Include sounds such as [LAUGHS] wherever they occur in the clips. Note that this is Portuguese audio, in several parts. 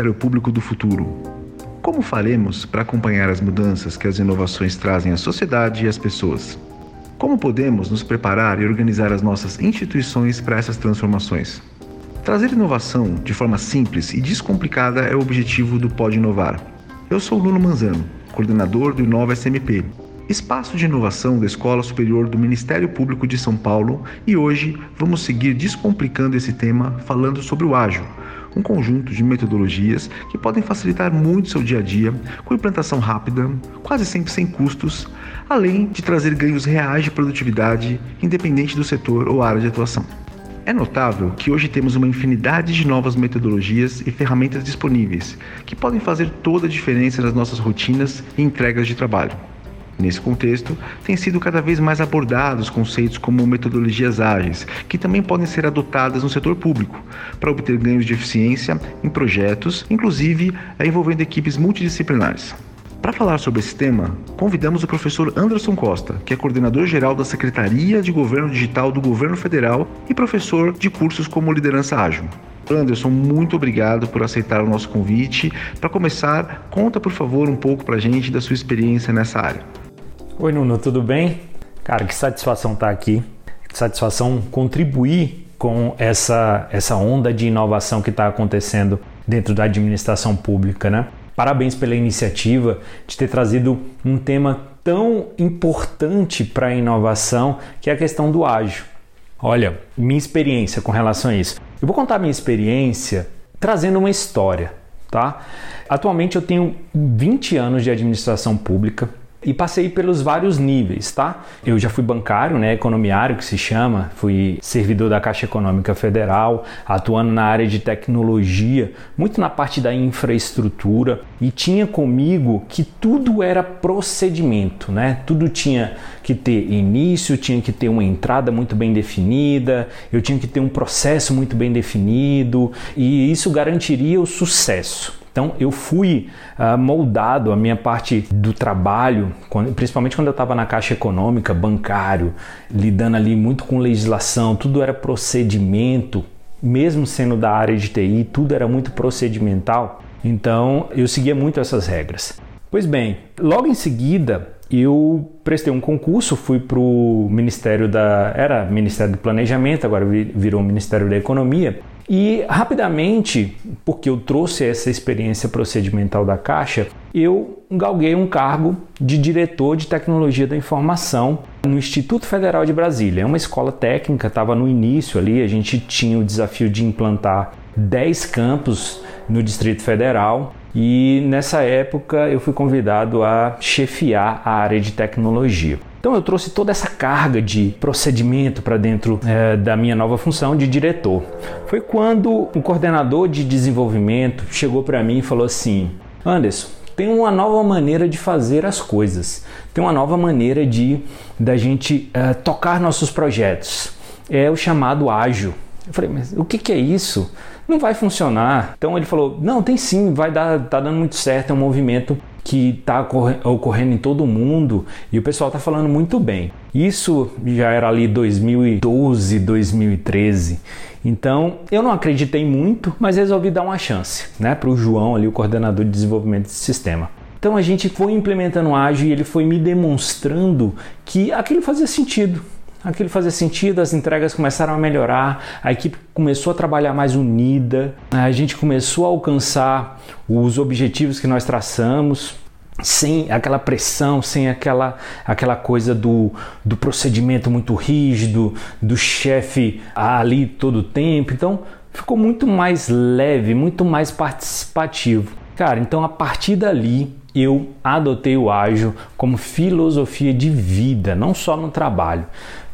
Ministério Público do futuro? Como faremos para acompanhar as mudanças que as inovações trazem à sociedade e às pessoas? Como podemos nos preparar e organizar as nossas instituições para essas transformações? Trazer inovação de forma simples e descomplicada é o objetivo do Pode Inovar. Eu sou Nuno Manzano, coordenador do Inova SMP, espaço de inovação da Escola Superior do Ministério Público de São Paulo, e hoje vamos seguir descomplicando esse tema falando sobre o ágil, um conjunto de metodologias que podem facilitar muito seu dia a dia, com implantação rápida, quase sempre sem custos, além de trazer ganhos reais de produtividade, independente do setor ou área de atuação. É notável que hoje temos uma infinidade de novas metodologias e ferramentas disponíveis que podem fazer toda a diferença nas nossas rotinas e entregas de trabalho. Nesse contexto, têm sido cada vez mais abordados conceitos como metodologias ágeis, que também podem ser adotadas no setor público, para obter ganhos de eficiência em projetos, inclusive envolvendo equipes multidisciplinares. Para falar sobre esse tema, convidamos o professor Anderson Costa, que é coordenador geral da Secretaria de Governo Digital do Governo Federal e professor de cursos como Liderança Ágil. Anderson, muito obrigado por aceitar o nosso convite. Para começar, conta por favor um pouco para a gente da sua experiência nessa área. Oi, Nuno, tudo bem? Cara, que satisfação estar tá aqui. Que satisfação contribuir com essa, essa onda de inovação que está acontecendo dentro da administração pública, né? Parabéns pela iniciativa de ter trazido um tema tão importante para a inovação, que é a questão do ágil. Olha, minha experiência com relação a isso. Eu vou contar minha experiência trazendo uma história, tá? Atualmente eu tenho 20 anos de administração pública e passei pelos vários níveis, tá? Eu já fui bancário, né, economiário que se chama, fui servidor da Caixa Econômica Federal, atuando na área de tecnologia, muito na parte da infraestrutura e tinha comigo que tudo era procedimento, né? Tudo tinha que ter início, tinha que ter uma entrada muito bem definida, eu tinha que ter um processo muito bem definido e isso garantiria o sucesso. Então eu fui uh, moldado a minha parte do trabalho, quando, principalmente quando eu estava na caixa econômica, bancário, lidando ali muito com legislação, tudo era procedimento, mesmo sendo da área de TI, tudo era muito procedimental. Então eu seguia muito essas regras. Pois bem, logo em seguida eu prestei um concurso, fui para o Ministério da. Era Ministério do Planejamento, agora virou Ministério da Economia. E rapidamente, porque eu trouxe essa experiência procedimental da Caixa, eu galguei um cargo de diretor de tecnologia da informação no Instituto Federal de Brasília. É uma escola técnica, estava no início ali, a gente tinha o desafio de implantar 10 campos no Distrito Federal. E nessa época eu fui convidado a chefiar a área de tecnologia. Então eu trouxe toda essa carga de procedimento para dentro é, da minha nova função de diretor. Foi quando um coordenador de desenvolvimento chegou para mim e falou assim: Anderson, tem uma nova maneira de fazer as coisas, tem uma nova maneira de da gente é, tocar nossos projetos. É o chamado ágil. Eu falei, mas o que, que é isso? Não vai funcionar. Então ele falou, não, tem sim, vai dar, tá dando muito certo, é um movimento que está ocorrendo em todo mundo e o pessoal está falando muito bem. Isso já era ali 2012, 2013. Então eu não acreditei muito, mas resolvi dar uma chance né, para o João, ali, o coordenador de desenvolvimento desse sistema. Então a gente foi implementando o ágil e ele foi me demonstrando que aquilo fazia sentido. Aquilo fazia sentido, as entregas começaram a melhorar, a equipe começou a trabalhar mais unida, a gente começou a alcançar os objetivos que nós traçamos sem aquela pressão, sem aquela, aquela coisa do, do procedimento muito rígido, do chefe ali todo o tempo. Então ficou muito mais leve, muito mais participativo. Cara, então a partir dali eu adotei o ágil como filosofia de vida, não só no trabalho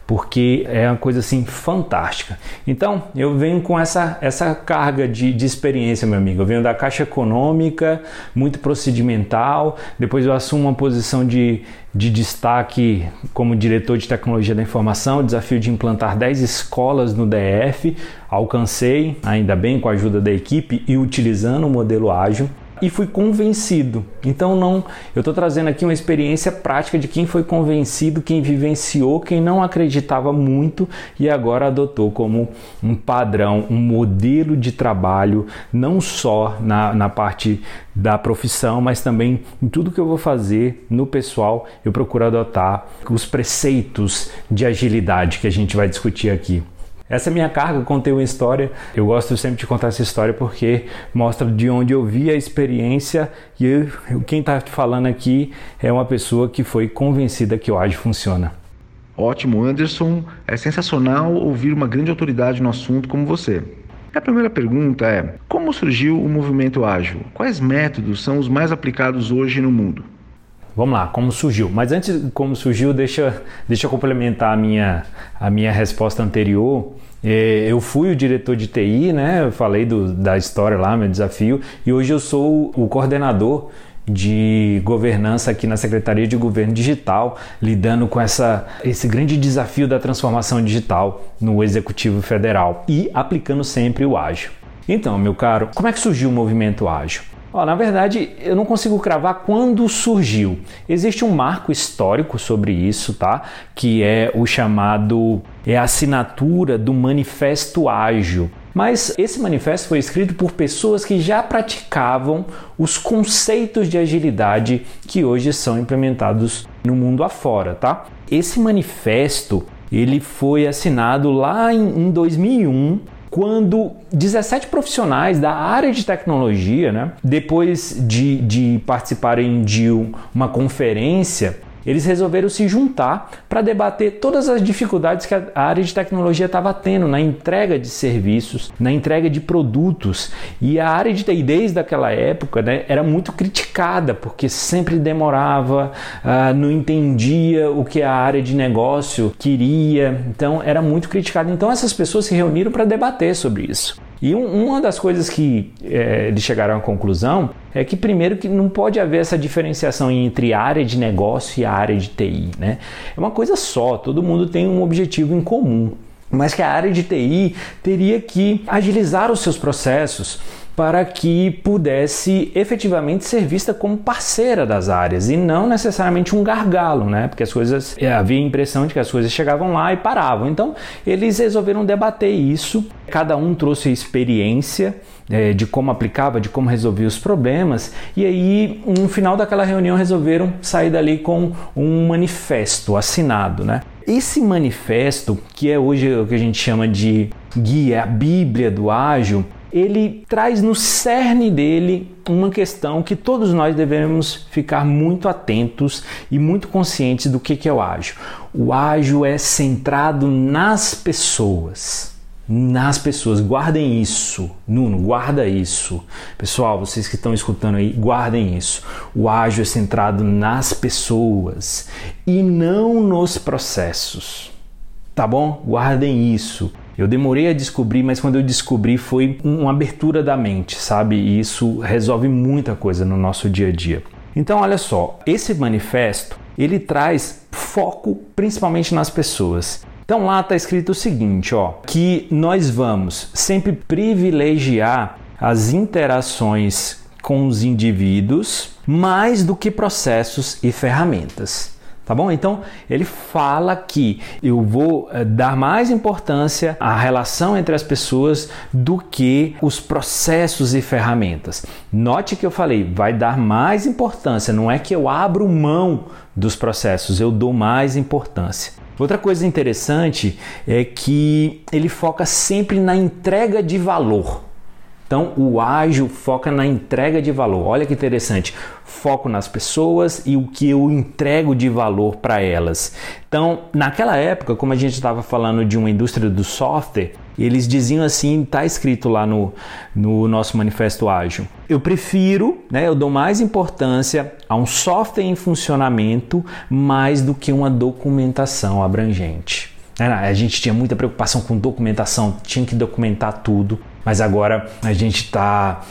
porque é uma coisa assim fantástica. Então, eu venho com essa, essa carga de, de experiência, meu amigo. Eu venho da Caixa Econômica, muito procedimental, depois eu assumo uma posição de, de destaque como diretor de tecnologia da informação, desafio de implantar 10 escolas no DF, alcancei, ainda bem com a ajuda da equipe e utilizando o modelo ágil. E fui convencido. Então não, eu estou trazendo aqui uma experiência prática de quem foi convencido, quem vivenciou, quem não acreditava muito e agora adotou como um padrão, um modelo de trabalho, não só na, na parte da profissão, mas também em tudo que eu vou fazer no pessoal, eu procuro adotar os preceitos de agilidade que a gente vai discutir aqui. Essa é minha carga, contei uma história. Eu gosto sempre de contar essa história porque mostra de onde eu vi a experiência e eu, quem está falando aqui é uma pessoa que foi convencida que o ágil funciona. Ótimo, Anderson. É sensacional ouvir uma grande autoridade no assunto como você. A primeira pergunta é: como surgiu o movimento ágil? Quais métodos são os mais aplicados hoje no mundo? Vamos lá, como surgiu. Mas antes, como surgiu, deixa, deixa eu complementar a minha, a minha resposta anterior. É, eu fui o diretor de TI, né? Eu falei do, da história lá, meu desafio, e hoje eu sou o coordenador de governança aqui na Secretaria de Governo Digital, lidando com essa, esse grande desafio da transformação digital no Executivo Federal e aplicando sempre o ágil. Então, meu caro, como é que surgiu o movimento ágil? Ó, na verdade, eu não consigo cravar quando surgiu. Existe um marco histórico sobre isso, tá? Que é o chamado é a assinatura do Manifesto Ágil. Mas esse manifesto foi escrito por pessoas que já praticavam os conceitos de agilidade que hoje são implementados no mundo afora, tá? Esse manifesto ele foi assinado lá em 2001 quando 17 profissionais da área de tecnologia, né, depois de, de participarem de uma conferência, eles resolveram se juntar para debater todas as dificuldades que a área de tecnologia estava tendo na entrega de serviços, na entrega de produtos. E a área de TI desde aquela época né, era muito criticada porque sempre demorava, uh, não entendia o que a área de negócio queria, então era muito criticada. Então essas pessoas se reuniram para debater sobre isso. E um, uma das coisas que é, eles chegaram à conclusão é que primeiro que não pode haver essa diferenciação entre área de negócio e área de TI, né? É uma coisa só, todo mundo tem um objetivo em comum. Mas que a área de TI teria que agilizar os seus processos, para que pudesse efetivamente ser vista como parceira das áreas e não necessariamente um gargalo, né? Porque as coisas é, havia a impressão de que as coisas chegavam lá e paravam. Então eles resolveram debater isso. Cada um trouxe experiência é, de como aplicava, de como resolvia os problemas, e aí no final daquela reunião resolveram sair dali com um manifesto assinado, né? Esse manifesto, que é hoje o que a gente chama de guia, a Bíblia do ágil, ele traz no cerne dele uma questão que todos nós devemos ficar muito atentos e muito conscientes do que é o ágil. O ágil é centrado nas pessoas. Nas pessoas, guardem isso, Nuno, guarda isso. Pessoal, vocês que estão escutando aí, guardem isso. O ágil é centrado nas pessoas e não nos processos. Tá bom? Guardem isso. Eu demorei a descobrir, mas quando eu descobri foi uma abertura da mente, sabe? E isso resolve muita coisa no nosso dia a dia. Então, olha só, esse manifesto ele traz foco principalmente nas pessoas. Então lá está escrito o seguinte, ó, que nós vamos sempre privilegiar as interações com os indivíduos mais do que processos e ferramentas. Tá bom? Então ele fala que eu vou eh, dar mais importância à relação entre as pessoas do que os processos e ferramentas. Note que eu falei, vai dar mais importância, não é que eu abro mão dos processos, eu dou mais importância. Outra coisa interessante é que ele foca sempre na entrega de valor. Então, o ágil foca na entrega de valor. Olha que interessante. Foco nas pessoas e o que eu entrego de valor para elas. Então, naquela época, como a gente estava falando de uma indústria do software, eles diziam assim, está escrito lá no, no nosso manifesto ágil. Eu prefiro, né, eu dou mais importância a um software em funcionamento mais do que uma documentação abrangente. A gente tinha muita preocupação com documentação, tinha que documentar tudo mas agora a gente está.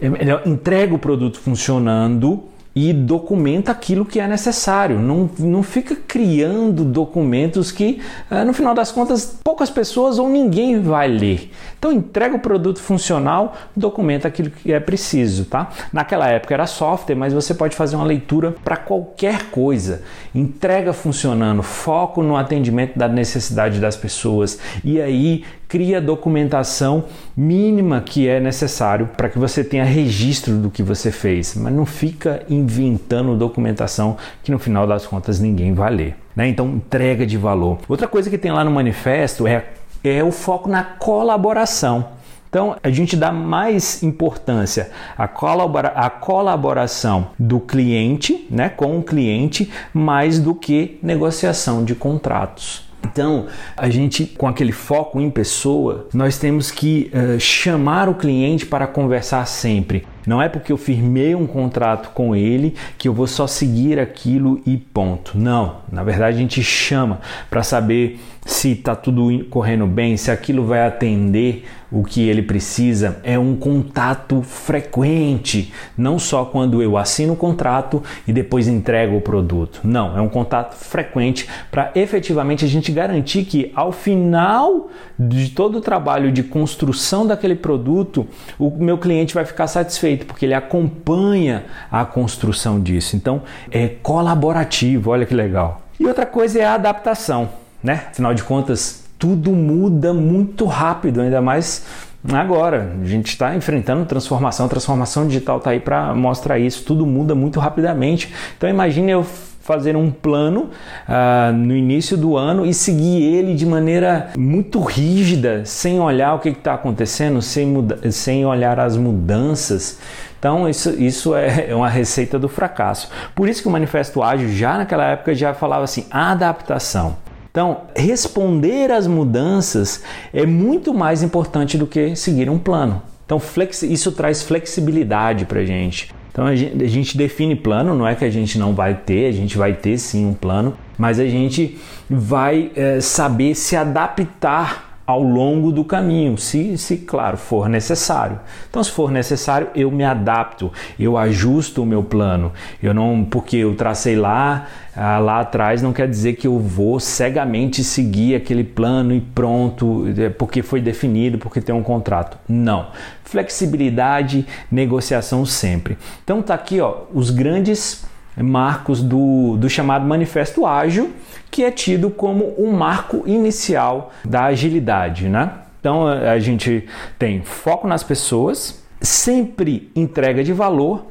É entrega o produto funcionando e documenta aquilo que é necessário. Não, não fica criando documentos que, no final das contas, poucas pessoas ou ninguém vai ler. Então entrega o produto funcional, documenta aquilo que é preciso, tá? Naquela época era software, mas você pode fazer uma leitura para qualquer coisa. Entrega funcionando, foco no atendimento da necessidade das pessoas e aí cria a documentação mínima que é necessário para que você tenha registro do que você fez, mas não fica inventando documentação que no final das contas ninguém vai ler. Né? Então, entrega de valor. Outra coisa que tem lá no manifesto é, é o foco na colaboração. Então, a gente dá mais importância à, colabora à colaboração do cliente, né, com o cliente, mais do que negociação de contratos. Então, a gente, com aquele foco em pessoa, nós temos que uh, chamar o cliente para conversar sempre. Não é porque eu firmei um contrato com ele que eu vou só seguir aquilo e ponto. Não, na verdade a gente chama para saber se está tudo correndo bem, se aquilo vai atender o que ele precisa. É um contato frequente, não só quando eu assino o contrato e depois entrego o produto. Não, é um contato frequente para efetivamente a gente garantir que ao final de todo o trabalho de construção daquele produto, o meu cliente vai ficar satisfeito porque ele acompanha a construção disso. Então, é colaborativo, olha que legal. E outra coisa é a adaptação né? Afinal de contas, tudo muda muito rápido, ainda mais agora. A gente está enfrentando transformação, transformação digital está aí para mostrar isso. Tudo muda muito rapidamente. Então imagine eu fazer um plano uh, no início do ano e seguir ele de maneira muito rígida, sem olhar o que está acontecendo, sem, sem olhar as mudanças. Então, isso, isso é, [LAUGHS] é uma receita do fracasso. Por isso que o Manifesto Ágil, já naquela época, já falava assim: adaptação. Então, responder às mudanças é muito mais importante do que seguir um plano. Então, isso traz flexibilidade para a gente. Então, a gente, a gente define plano, não é que a gente não vai ter, a gente vai ter sim um plano, mas a gente vai é, saber se adaptar ao longo do caminho, se, se, claro, for necessário. Então, se for necessário, eu me adapto, eu ajusto o meu plano. Eu não, porque eu tracei lá, ah, lá atrás, não quer dizer que eu vou cegamente seguir aquele plano e pronto, é, porque foi definido, porque tem um contrato. Não. Flexibilidade, negociação sempre. Então, tá aqui, ó, os grandes marcos do, do chamado Manifesto Ágil, que é tido como um marco inicial da agilidade. Né? Então a gente tem foco nas pessoas, sempre entrega de valor,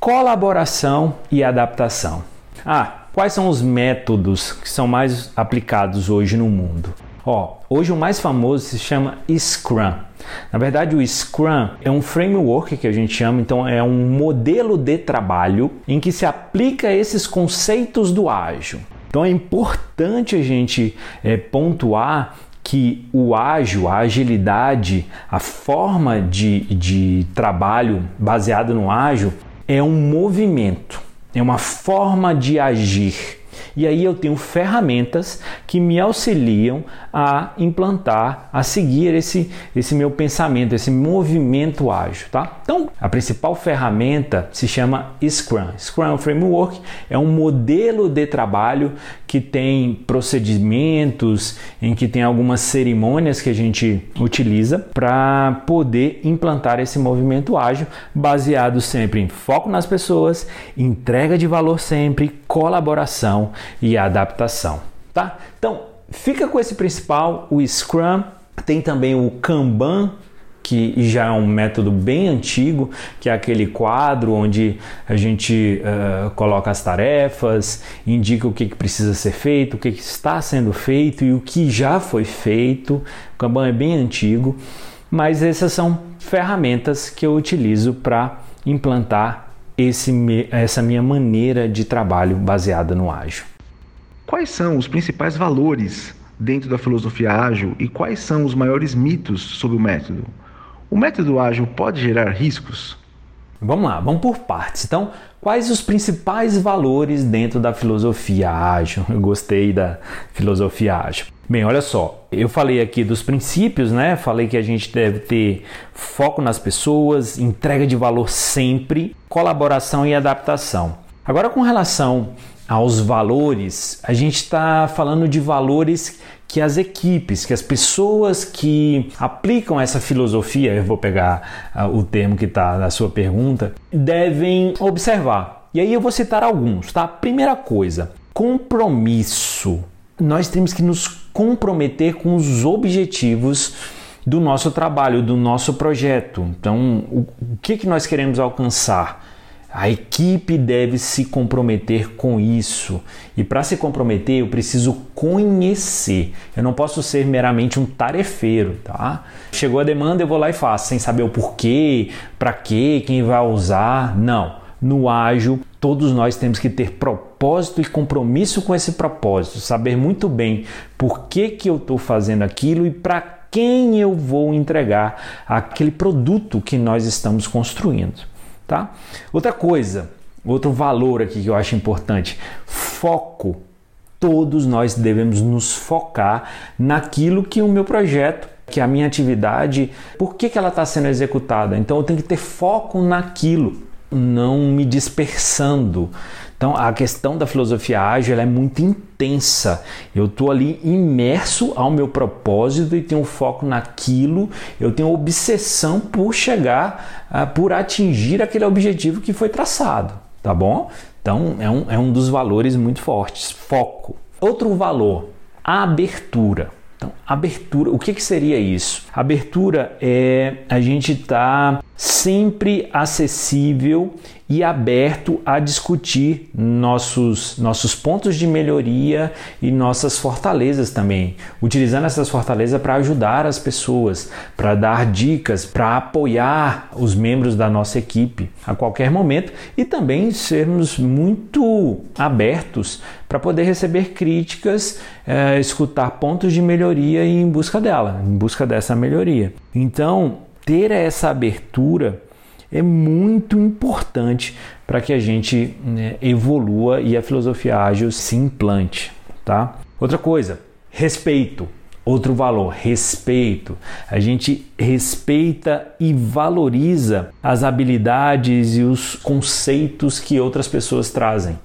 colaboração e adaptação. Ah, quais são os métodos que são mais aplicados hoje no mundo? Ó, hoje o mais famoso se chama Scrum. Na verdade, o Scrum é um framework que a gente chama, então é um modelo de trabalho em que se aplica esses conceitos do ágil. Então é importante a gente é, pontuar que o ágil, a agilidade, a forma de, de trabalho baseado no ágil é um movimento, é uma forma de agir. E aí eu tenho ferramentas que me auxiliam a implantar, a seguir esse, esse meu pensamento, esse movimento ágil, tá? Então, a principal ferramenta se chama Scrum. Scrum Framework é um modelo de trabalho que tem procedimentos, em que tem algumas cerimônias que a gente utiliza para poder implantar esse movimento ágil, baseado sempre em foco nas pessoas, entrega de valor sempre, colaboração e adaptação, tá? Então, fica com esse principal, o Scrum, tem também o Kanban, que já é um método bem antigo, que é aquele quadro onde a gente uh, coloca as tarefas, indica o que, que precisa ser feito, o que, que, está sendo feito e o que já foi feito. O Kanban é bem antigo, mas essas são ferramentas que eu utilizo para implantar esse, essa minha maneira de trabalho baseada no ágil. Quais são os principais valores dentro da filosofia ágil e quais são os maiores mitos sobre o método? O método ágil pode gerar riscos? Vamos lá, vamos por partes. Então, quais os principais valores dentro da filosofia ágil? Eu gostei da filosofia ágil. Bem, olha só, eu falei aqui dos princípios, né? Falei que a gente deve ter foco nas pessoas, entrega de valor sempre, colaboração e adaptação. Agora, com relação aos valores, a gente está falando de valores que as equipes, que as pessoas que aplicam essa filosofia, eu vou pegar uh, o termo que está na sua pergunta, devem observar. E aí eu vou citar alguns, tá? Primeira coisa, compromisso. Nós temos que nos comprometer com os objetivos do nosso trabalho, do nosso projeto. Então, o, que, que nós queremos alcançar? A equipe deve se comprometer com isso. E para se comprometer, eu preciso conhecer. Eu não posso ser meramente um tarefeiro, tá? Chegou a demanda, eu vou lá e faço, sem saber o porquê, para quê, quem vai usar. Não. No ágil, todos nós temos que ter propósito e compromisso com esse propósito, saber muito bem por que, que eu estou fazendo aquilo e para quem eu vou entregar aquele produto que nós estamos construindo tá? Outra coisa, outro valor aqui que eu acho importante, foco. Todos nós devemos nos focar naquilo que o meu projeto, que a minha atividade, por que, que ela está sendo executada. Então eu tenho que ter foco naquilo, não me dispersando. Então a questão da filosofia ágil é muito intensa. Eu estou ali imerso ao meu propósito e tenho foco naquilo, eu tenho obsessão por chegar, uh, por atingir aquele objetivo que foi traçado, tá bom? Então é um, é um dos valores muito fortes, foco. Outro valor, a abertura. Então, abertura, o que, que seria isso? Abertura é a gente estar tá sempre acessível e aberto a discutir nossos, nossos pontos de melhoria e nossas fortalezas também, utilizando essas fortalezas para ajudar as pessoas, para dar dicas, para apoiar os membros da nossa equipe a qualquer momento e também sermos muito abertos para poder receber críticas, é, escutar pontos de melhoria e em busca dela, em busca dessa melhoria. Então, ter essa abertura é muito importante para que a gente né, evolua e a filosofia ágil se implante, tá? Outra coisa, respeito. Outro valor, respeito. A gente respeita e valoriza as habilidades e os conceitos que outras pessoas trazem.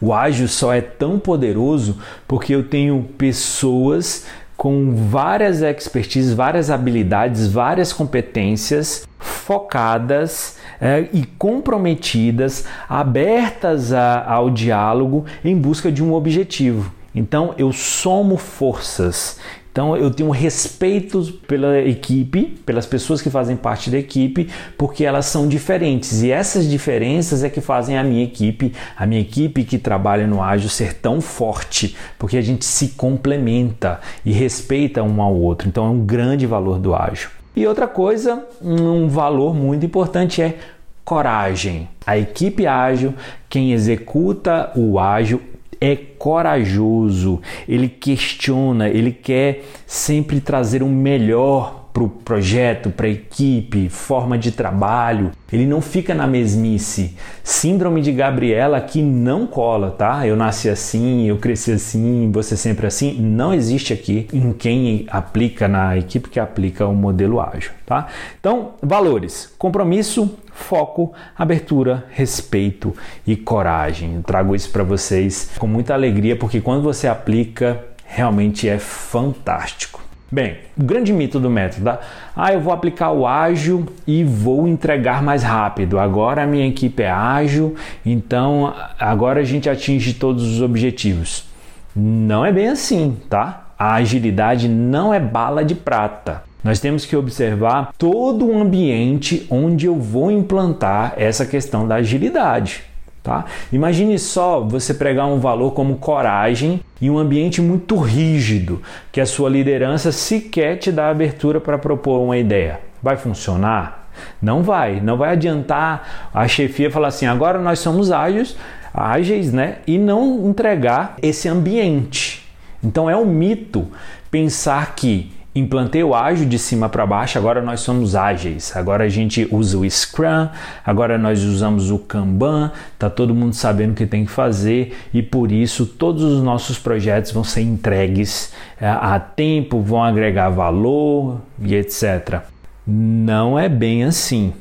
O ágil só é tão poderoso porque eu tenho pessoas com várias expertises, várias habilidades, várias competências focadas é, e comprometidas, abertas a, ao diálogo em busca de um objetivo. Então eu somo forças, então eu tenho respeito pela equipe, pelas pessoas que fazem parte da equipe, porque elas são diferentes e essas diferenças é que fazem a minha equipe, a minha equipe que trabalha no ágil ser tão forte, porque a gente se complementa e respeita um ao outro. Então é um grande valor do ágil. E outra coisa, um valor muito importante é coragem. A equipe ágil, quem executa o ágil é corajoso, ele questiona, ele quer sempre trazer o melhor para o projeto, para a equipe, forma de trabalho. Ele não fica na mesmice. Síndrome de Gabriela que não cola, tá? Eu nasci assim, eu cresci assim, você sempre assim. Não existe aqui em quem aplica, na equipe que aplica o modelo ágil, tá? Então, valores: compromisso, foco, abertura, respeito e coragem. Eu trago isso para vocês com muita alegria porque quando você aplica, realmente é fantástico. Bem, o grande mito do método, tá? ah, eu vou aplicar o ágil e vou entregar mais rápido. Agora a minha equipe é ágil, então agora a gente atinge todos os objetivos. Não é bem assim, tá? A agilidade não é bala de prata. Nós temos que observar todo o ambiente onde eu vou implantar essa questão da agilidade. Tá? Imagine só você pregar um valor como coragem em um ambiente muito rígido, que a sua liderança sequer te dá abertura para propor uma ideia. Vai funcionar? Não vai. Não vai adiantar a chefia falar assim: agora nós somos ágeis, ágeis né? e não entregar esse ambiente. Então é um mito pensar que implantei o ágil de cima para baixo, agora nós somos ágeis. Agora a gente usa o Scrum, agora nós usamos o Kanban, tá todo mundo sabendo o que tem que fazer e por isso todos os nossos projetos vão ser entregues é, a tempo, vão agregar valor e etc. Não é bem assim.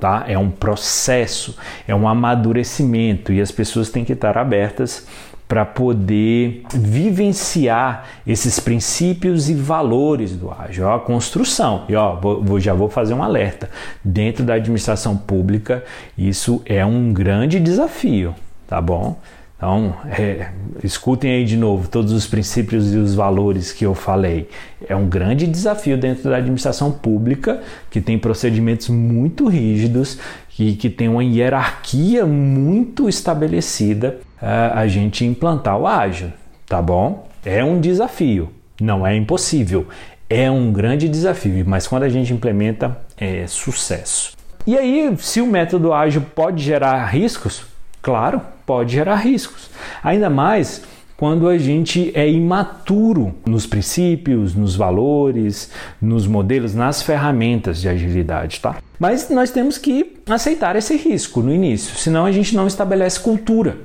tá? É um processo, é um amadurecimento e as pessoas têm que estar abertas para poder vivenciar esses princípios e valores do ágil, a construção. E ó, vou, já vou fazer um alerta. Dentro da administração pública, isso é um grande desafio, tá bom? Então, é, escutem aí de novo todos os princípios e os valores que eu falei. É um grande desafio dentro da administração pública, que tem procedimentos muito rígidos e que tem uma hierarquia muito estabelecida, é, a gente implantar o ágil, tá bom? É um desafio, não é impossível, é um grande desafio, mas quando a gente implementa, é sucesso. E aí, se o método ágil pode gerar riscos, Claro, pode gerar riscos. Ainda mais quando a gente é imaturo nos princípios, nos valores, nos modelos, nas ferramentas de agilidade, tá? Mas nós temos que aceitar esse risco no início, senão a gente não estabelece cultura.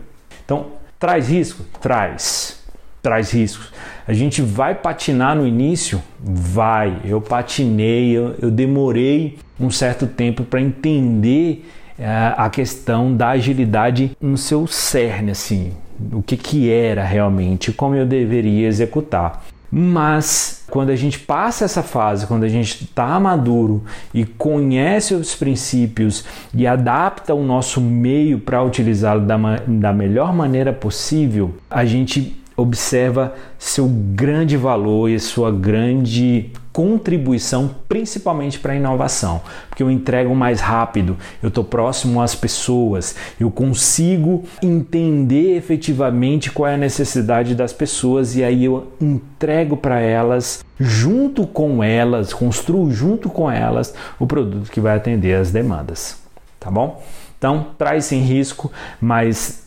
Então, traz risco? Traz. Traz riscos. A gente vai patinar no início? Vai. Eu patinei, eu, eu demorei um certo tempo para entender é, a questão da agilidade no seu cerne, assim, o que, que era realmente, como eu deveria executar. Mas quando a gente passa essa fase, quando a gente está maduro e conhece os princípios e adapta o nosso meio para utilizá-lo da, da melhor maneira possível, a gente observa seu grande valor e sua grande contribuição, principalmente para a inovação, porque eu entrego mais rápido, eu estou próximo às pessoas, eu consigo entender efetivamente qual é a necessidade das pessoas e aí eu entrego para elas, junto com elas, construo junto com elas o produto que vai atender as demandas, tá bom? Então, traz sem risco, mas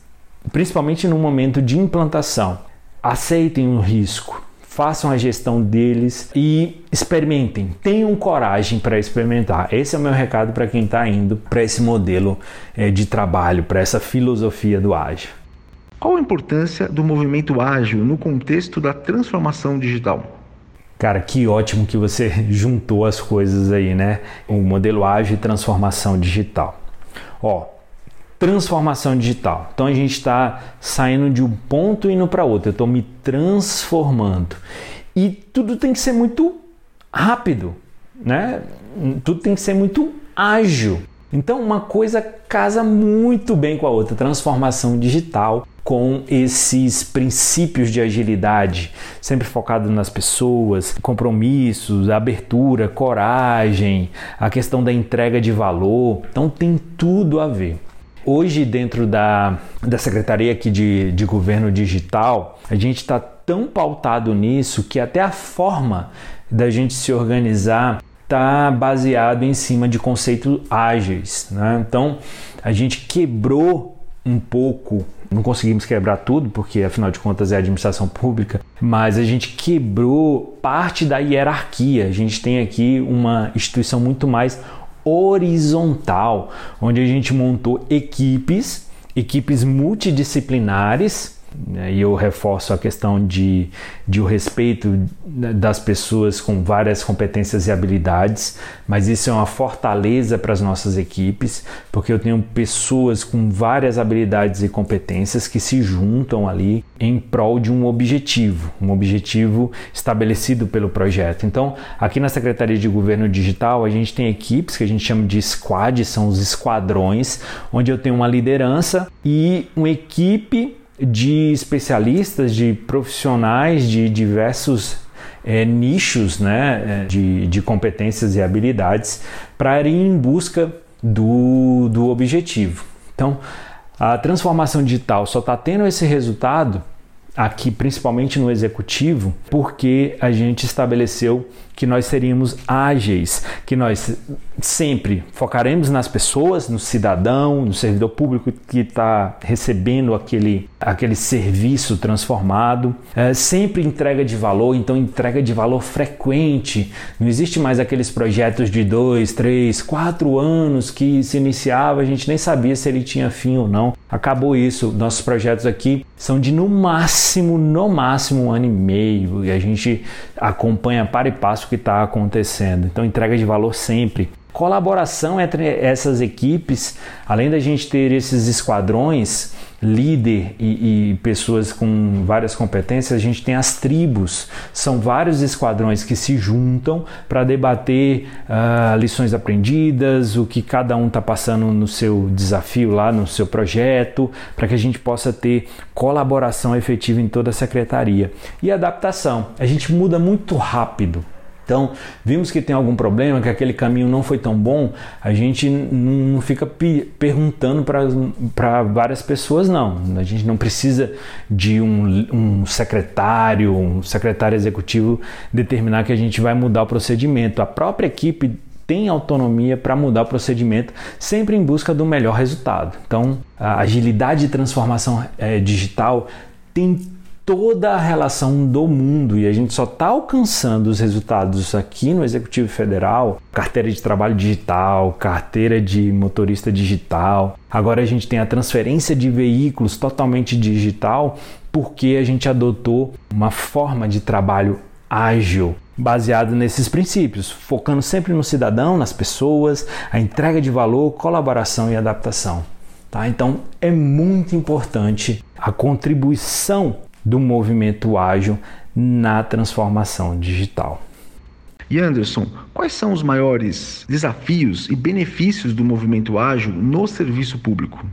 principalmente no momento de implantação aceitem o risco, façam a gestão deles e experimentem, tenham coragem para experimentar. Esse é o meu recado para quem está indo para esse modelo é, de trabalho, para essa filosofia do ágil. Qual a importância do movimento ágil no contexto da transformação digital? Cara, que ótimo que você [LAUGHS] juntou as coisas aí, né? O modelo ágil e transformação digital. Ó, transformação digital. Então a gente está saindo de um ponto e indo para outro. Eu estou me transformando. E tudo tem que ser muito rápido, né? Tudo tem que ser muito ágil. Então uma coisa casa muito bem com a outra. Transformação digital com esses princípios de agilidade, sempre focado nas pessoas, compromissos, abertura, coragem, a questão da entrega de valor. Então tem tudo a ver. Hoje, dentro da, da Secretaria aqui de, de Governo Digital, a gente está tão pautado nisso que até a forma da gente se organizar está baseado em cima de conceitos ágeis. Né? Então, a gente quebrou um pouco, não conseguimos quebrar tudo, porque afinal de contas é administração pública, mas a gente quebrou parte da hierarquia. A gente tem aqui uma instituição muito mais horizontal, onde a gente montou equipes, equipes multidisciplinares e eu reforço a questão de, de o respeito das pessoas com várias competências e habilidades, mas isso é uma fortaleza para as nossas equipes, porque eu tenho pessoas com várias habilidades e competências que se juntam ali em prol de um objetivo, um objetivo estabelecido pelo projeto. Então, aqui na Secretaria de Governo Digital, a gente tem equipes que a gente chama de squad, são os esquadrões, onde eu tenho uma liderança e uma equipe de especialistas, de profissionais de diversos é, nichos né, é, de, de competências e habilidades para ir em busca do, do objetivo. Então, a transformação digital só está tendo esse resultado aqui, principalmente no executivo, porque a gente estabeleceu que nós seríamos ágeis, que nós sempre focaremos nas pessoas, no cidadão, no servidor público que está recebendo aquele, aquele serviço transformado. É, sempre entrega de valor, então entrega de valor frequente. Não existe mais aqueles projetos de dois, três, quatro anos que se iniciava, a gente nem sabia se ele tinha fim ou não. Acabou isso. Nossos projetos aqui são de no máximo, no máximo um ano e meio e a gente acompanha para e passo que está acontecendo. Então, entrega de valor sempre. Colaboração entre essas equipes, além da gente ter esses esquadrões, líder e, e, pessoas com várias competências, a gente tem as tribos. São vários esquadrões que se juntam para debater uh, lições aprendidas, o que cada um está passando no seu desafio lá, no seu projeto, para que a gente possa ter colaboração efetiva em toda a secretaria. E adaptação. A gente muda muito rápido. Então, vimos que tem algum problema, que aquele caminho não foi tão bom, a gente não fica perguntando para várias pessoas, não. A gente não precisa de um, um secretário, um secretário executivo determinar que a gente vai mudar o procedimento. A própria equipe tem autonomia para mudar o procedimento, sempre em busca do melhor resultado. Então, a agilidade de transformação é, digital tem toda a relação do mundo e a gente só está alcançando os resultados aqui no Executivo Federal, carteira de trabalho digital, carteira de motorista digital. Agora a gente tem a transferência de veículos totalmente digital porque a gente adotou uma forma de trabalho ágil, baseado nesses princípios, focando sempre no cidadão, nas pessoas, a entrega de valor, colaboração e adaptação. Tá? Então é muito importante a contribuição do movimento ágil na transformação digital. E Anderson, quais são os maiores desafios e benefícios do movimento ágil no serviço público?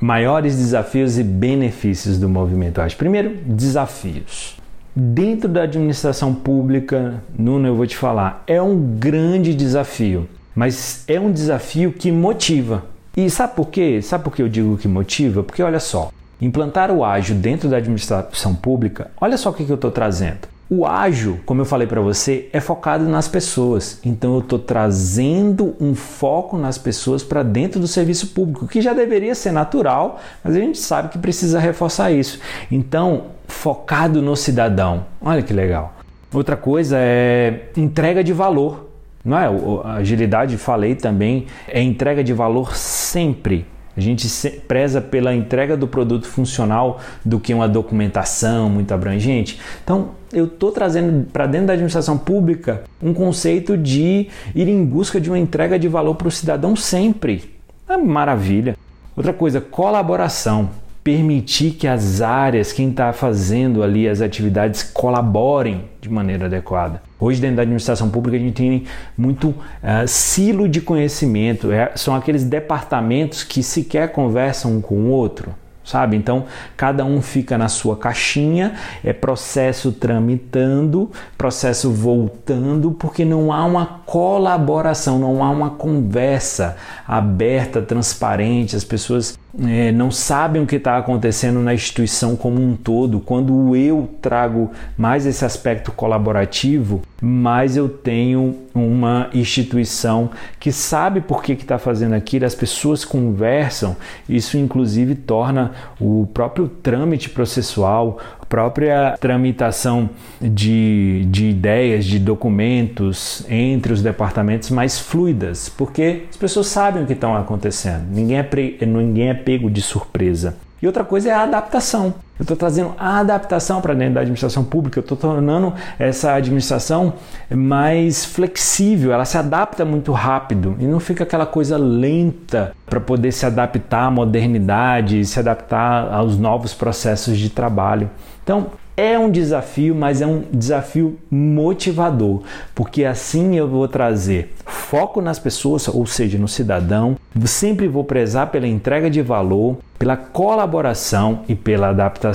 Maiores desafios e benefícios do movimento ágil. Primeiro, desafios. Dentro da administração pública, Nuno, eu vou te falar, é um grande desafio, mas é um desafio que motiva. E sabe por quê? Sabe por que eu digo que motiva? Porque olha só, Implantar o ágil dentro da administração pública, olha só o que, eu estou trazendo. O ágil, como eu falei para você, é focado nas pessoas. Então eu estou trazendo um foco nas pessoas para dentro do serviço público, que já deveria ser natural, mas a gente sabe que precisa reforçar isso. Então, focado no cidadão. Olha que legal. Outra coisa é entrega de valor. Não é? A agilidade, falei também, é entrega de valor sempre. A gente preza pela entrega do produto funcional do que uma documentação muito abrangente. Então, eu estou trazendo para dentro da administração pública um conceito de ir em busca de uma entrega de valor para o cidadão sempre. É maravilha. Outra coisa, colaboração permitir que as áreas, quem está fazendo ali as atividades, colaborem de maneira adequada. Hoje, dentro da administração pública, a gente tem muito uh, silo de conhecimento, é, são aqueles departamentos que sequer conversam um com o outro sabe? Então, cada um fica na sua caixinha, é processo tramitando, processo voltando, porque não há uma colaboração, não há uma conversa aberta, transparente, as pessoas é, não sabem o que está acontecendo na instituição como um todo. Quando eu trago mais esse aspecto colaborativo, mais eu tenho uma instituição que sabe por que está fazendo aquilo, as pessoas conversam, isso inclusive torna o próprio trâmite processual, própria tramitação de, de ideias, de documentos entre os departamentos mais fluidas, porque as pessoas sabem o que está acontecendo, ninguém é, ninguém é pego de surpresa. E outra coisa é a adaptação. Eu estou trazendo adaptação para dentro da administração pública, eu estou tornando essa administração mais flexível, ela se adapta muito rápido e não fica aquela coisa lenta para poder se adaptar à modernidade, se adaptar aos novos processos de trabalho. Então, é um desafio, mas é um desafio motivador, porque assim eu vou trazer foco nas pessoas, ou seja, no cidadão. Sempre vou prezar pela entrega de valor, pela colaboração e pela adaptação.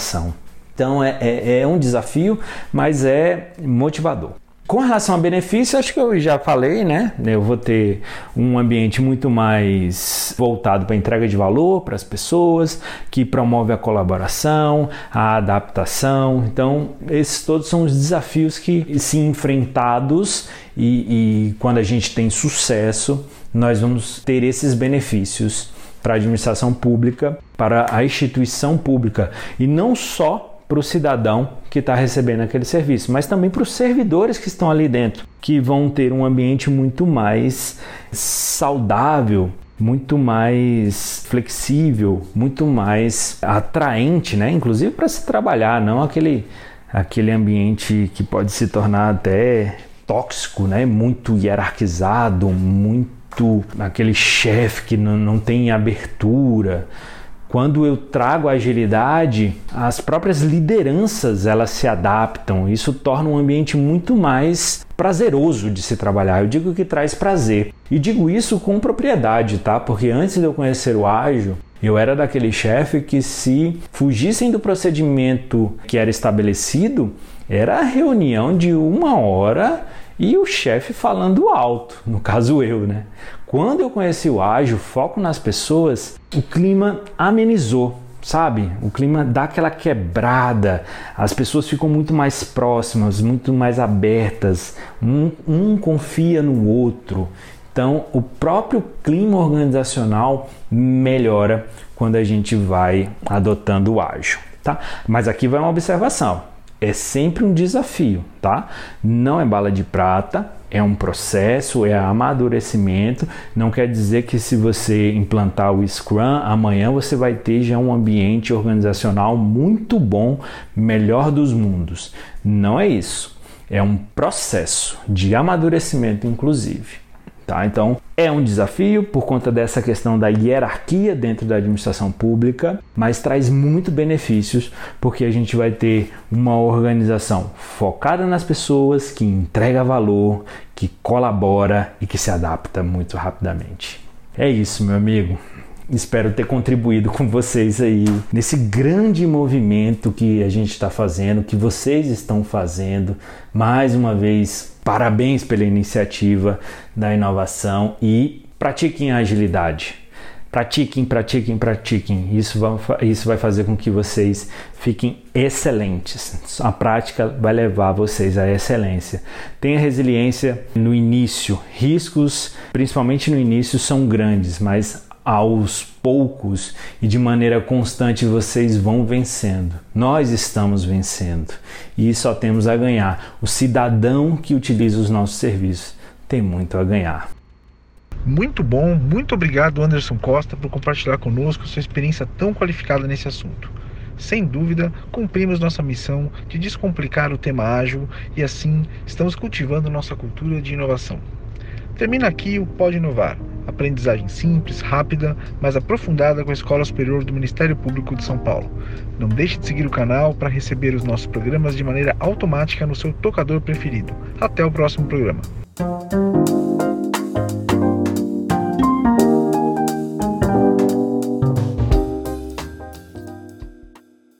Então é, é, é um desafio, mas é motivador. Com relação a benefício, acho que eu já falei, né? Eu vou ter um ambiente muito mais voltado para entrega de valor para as pessoas, que promove a colaboração, a adaptação. Então, esses todos são os desafios que, se enfrentados e, e quando a gente tem sucesso, nós vamos ter esses benefícios para a administração pública, para a instituição pública e não só para o cidadão que está recebendo aquele serviço, mas também para os servidores que estão ali dentro, que vão ter um ambiente muito mais saudável, muito mais flexível, muito mais atraente, né? Inclusive para se trabalhar, não aquele aquele ambiente que pode se tornar até tóxico, né? Muito hierarquizado, muito aquele chefe que não, não tem abertura. Quando eu trago agilidade, as próprias lideranças elas se adaptam. Isso torna um ambiente muito mais prazeroso de se trabalhar. Eu digo que traz prazer. E digo isso com propriedade, tá? Porque antes de eu conhecer o ágil, eu era daquele chefe que se fugissem do procedimento que era estabelecido, era a reunião de uma hora e o chefe falando alto, no caso eu, né? Quando eu conheci o ágil, foco nas pessoas, o clima amenizou, sabe? O clima dá aquela quebrada, as pessoas ficam muito mais próximas, muito mais abertas, um, um confia no outro. Então, o próprio clima organizacional melhora quando a gente vai adotando o ágil, tá? Mas aqui vai uma observação é sempre um desafio, tá? Não é bala de prata, é um processo, é amadurecimento. Não quer dizer que se você implantar o Scrum, amanhã você vai ter já um ambiente organizacional muito bom, melhor dos mundos. Não é isso. É um processo de amadurecimento, inclusive. Tá? Então, é um desafio por conta dessa questão da hierarquia dentro da administração pública, mas traz muito benefícios porque a gente vai ter uma organização focada nas pessoas, que entrega valor, que colabora e que se adapta muito rapidamente. É isso, meu amigo. Espero ter contribuído com vocês aí nesse grande movimento que a gente está fazendo, que vocês estão fazendo. Mais uma vez, parabéns pela iniciativa da inovação e pratiquem a agilidade. Pratiquem, pratiquem, pratiquem. Isso vai, isso vai fazer com que vocês fiquem excelentes. A prática vai levar vocês à excelência. Tenha resiliência no início. Riscos, principalmente no início, são grandes, mas aos poucos e de maneira constante vocês vão vencendo. Nós estamos vencendo e só temos a ganhar. O cidadão que utiliza os nossos serviços tem muito a ganhar. Muito bom, muito obrigado Anderson Costa por compartilhar conosco sua experiência tão qualificada nesse assunto. Sem dúvida, cumprimos nossa missão de descomplicar o tema ágil e assim estamos cultivando nossa cultura de inovação. Termina aqui o Pode Inovar, aprendizagem simples, rápida, mas aprofundada com a Escola Superior do Ministério Público de São Paulo. Não deixe de seguir o canal para receber os nossos programas de maneira automática no seu tocador preferido. Até o próximo programa.